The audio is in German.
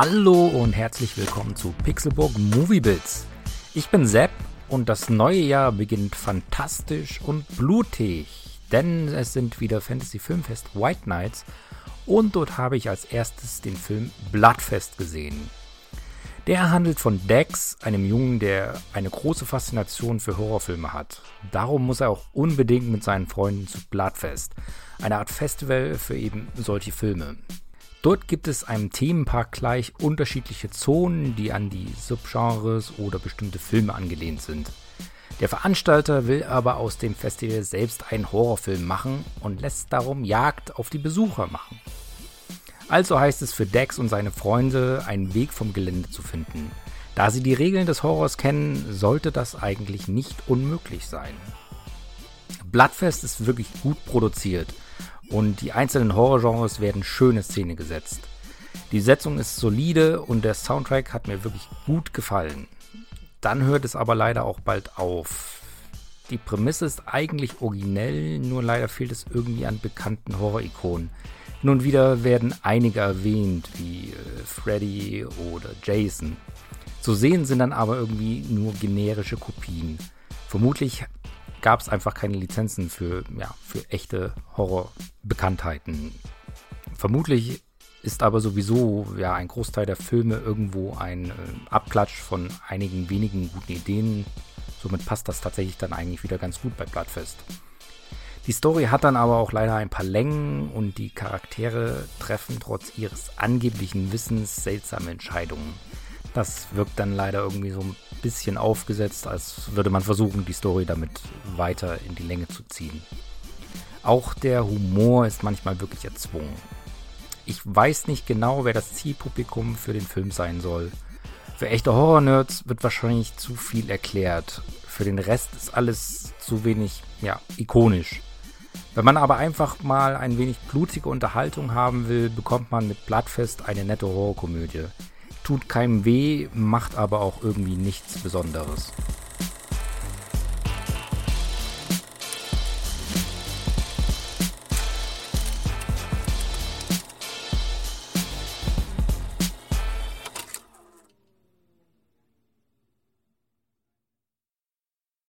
Hallo und herzlich willkommen zu Pixelburg Movie Bits. Ich bin Sepp und das neue Jahr beginnt fantastisch und blutig, denn es sind wieder Fantasy Filmfest White Nights und dort habe ich als erstes den Film Bloodfest gesehen. Der handelt von Dex, einem Jungen, der eine große Faszination für Horrorfilme hat. Darum muss er auch unbedingt mit seinen Freunden zu Bloodfest, eine Art Festival für eben solche Filme. Dort gibt es einem Themenpark gleich unterschiedliche Zonen, die an die Subgenres oder bestimmte Filme angelehnt sind. Der Veranstalter will aber aus dem Festival selbst einen Horrorfilm machen und lässt darum Jagd auf die Besucher machen. Also heißt es für Dex und seine Freunde, einen Weg vom Gelände zu finden. Da sie die Regeln des Horrors kennen, sollte das eigentlich nicht unmöglich sein. Bloodfest ist wirklich gut produziert und die einzelnen Horrorgenres werden schön in Szene gesetzt. Die Setzung ist solide und der Soundtrack hat mir wirklich gut gefallen. Dann hört es aber leider auch bald auf. Die Prämisse ist eigentlich originell, nur leider fehlt es irgendwie an bekannten Horror-Ikonen. Nun wieder werden einige erwähnt, wie äh, Freddy oder Jason. Zu sehen sind dann aber irgendwie nur generische Kopien. Vermutlich gab es einfach keine Lizenzen für, ja, für echte Horrorbekanntheiten. Vermutlich ist aber sowieso ja ein Großteil der Filme irgendwo ein äh, Abklatsch von einigen wenigen guten Ideen. Somit passt das tatsächlich dann eigentlich wieder ganz gut bei Bloodfest. Die Story hat dann aber auch leider ein paar Längen und die Charaktere treffen trotz ihres angeblichen Wissens seltsame Entscheidungen. Das wirkt dann leider irgendwie so ein bisschen aufgesetzt, als würde man versuchen, die Story damit weiter in die Länge zu ziehen. Auch der Humor ist manchmal wirklich erzwungen. Ich weiß nicht genau, wer das Zielpublikum für den Film sein soll. Für echte Horror-Nerds wird wahrscheinlich zu viel erklärt. Für den Rest ist alles zu wenig, ja, ikonisch. Wenn man aber einfach mal ein wenig blutige Unterhaltung haben will, bekommt man mit Bloodfest eine nette Horrorkomödie tut keinem weh, macht aber auch irgendwie nichts Besonderes.